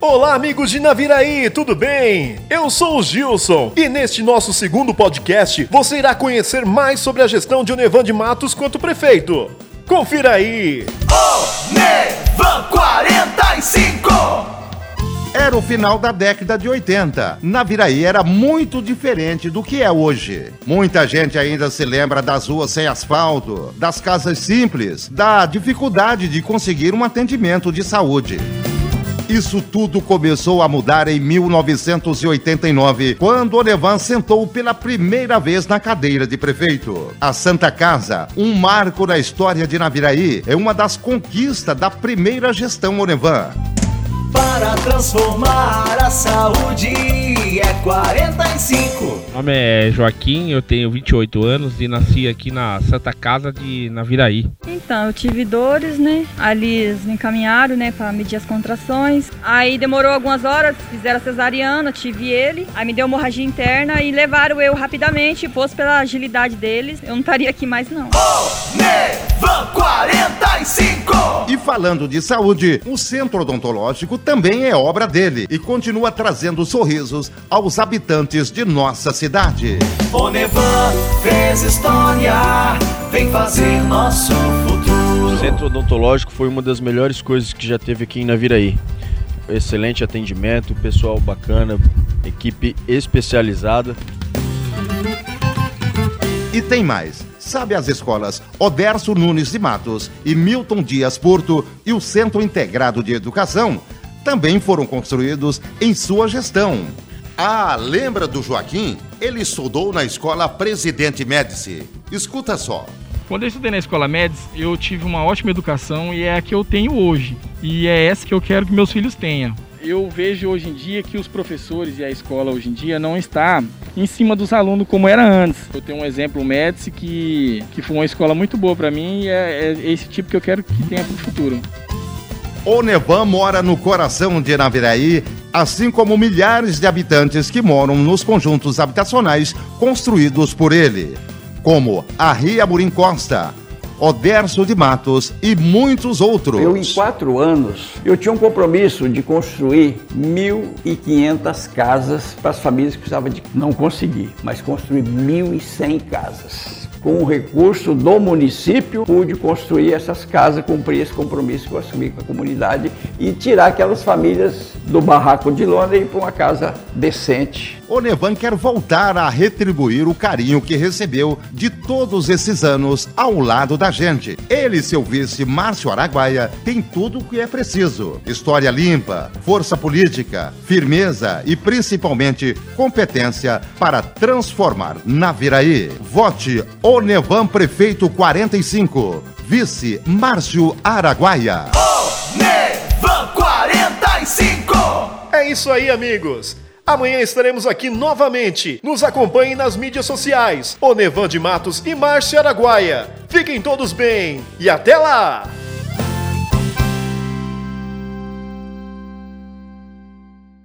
Olá, amigos de Naviraí, tudo bem? Eu sou o Gilson e neste nosso segundo podcast você irá conhecer mais sobre a gestão de Onevan de Matos quanto prefeito. Confira aí! Onevan 45! Era o final da década de 80. Naviraí era muito diferente do que é hoje. Muita gente ainda se lembra das ruas sem asfalto, das casas simples, da dificuldade de conseguir um atendimento de saúde. Isso tudo começou a mudar em 1989, quando Olevan sentou pela primeira vez na cadeira de prefeito. A Santa Casa, um marco na história de Naviraí, é uma das conquistas da primeira gestão Olevan. Para transformar a saúde é 45. Meu nome é Joaquim, eu tenho 28 anos e nasci aqui na Santa Casa de Naviraí. Então, eu tive dores, né? Ali eles me encaminharam, né, para medir as contrações. Aí demorou algumas horas, fizeram a cesariana, tive ele. Aí me deu hemorragia interna e levaram eu rapidamente. Fosse pela agilidade deles, eu não estaria aqui mais não. 45! E falando de saúde, o Centro Odontológico também é obra dele e continua trazendo sorrisos aos habitantes de nossa cidade. Onevan fez história, vem fazer nosso futuro. O Centro Odontológico foi uma das melhores coisas que já teve aqui em Naviraí. Excelente atendimento, pessoal bacana, equipe especializada. E tem mais. Sabe as escolas Oderso Nunes de Matos e Milton Dias Porto e o Centro Integrado de Educação também foram construídos em sua gestão. Ah, lembra do Joaquim? Ele estudou na escola Presidente Médici. Escuta só. Quando eu estudei na escola Médici, eu tive uma ótima educação e é a que eu tenho hoje. E é essa que eu quero que meus filhos tenham. Eu vejo hoje em dia que os professores e a escola hoje em dia não está em cima dos alunos como era antes. Eu tenho um exemplo, o Médici, que, que foi uma escola muito boa para mim e é, é esse tipo que eu quero que tenha para o futuro. O Nevan mora no coração de Naviraí, assim como milhares de habitantes que moram nos conjuntos habitacionais construídos por ele, como a Ria Murim Costa, Oderso de Matos e muitos outros. Eu, em quatro anos, eu tinha um compromisso de construir 1.500 casas para as famílias que precisavam de... Não consegui, mas construir 1.100 casas com o recurso do município, pude construir essas casas, cumprir esse compromisso que eu assumi com a comunidade e tirar aquelas famílias do barraco de lona e ir para uma casa decente. O Nevan quer voltar a retribuir o carinho que recebeu de todos esses anos ao lado da gente. Ele e seu vice, Márcio Araguaia, tem tudo o que é preciso: história limpa, força política, firmeza e principalmente competência para transformar Naviraí. Vote O Nevan Prefeito 45, vice Márcio Araguaia. Onevan 45! É isso aí, amigos! Amanhã estaremos aqui novamente. Nos acompanhem nas mídias sociais. Onevan de Matos e Márcio Araguaia. Fiquem todos bem e até lá!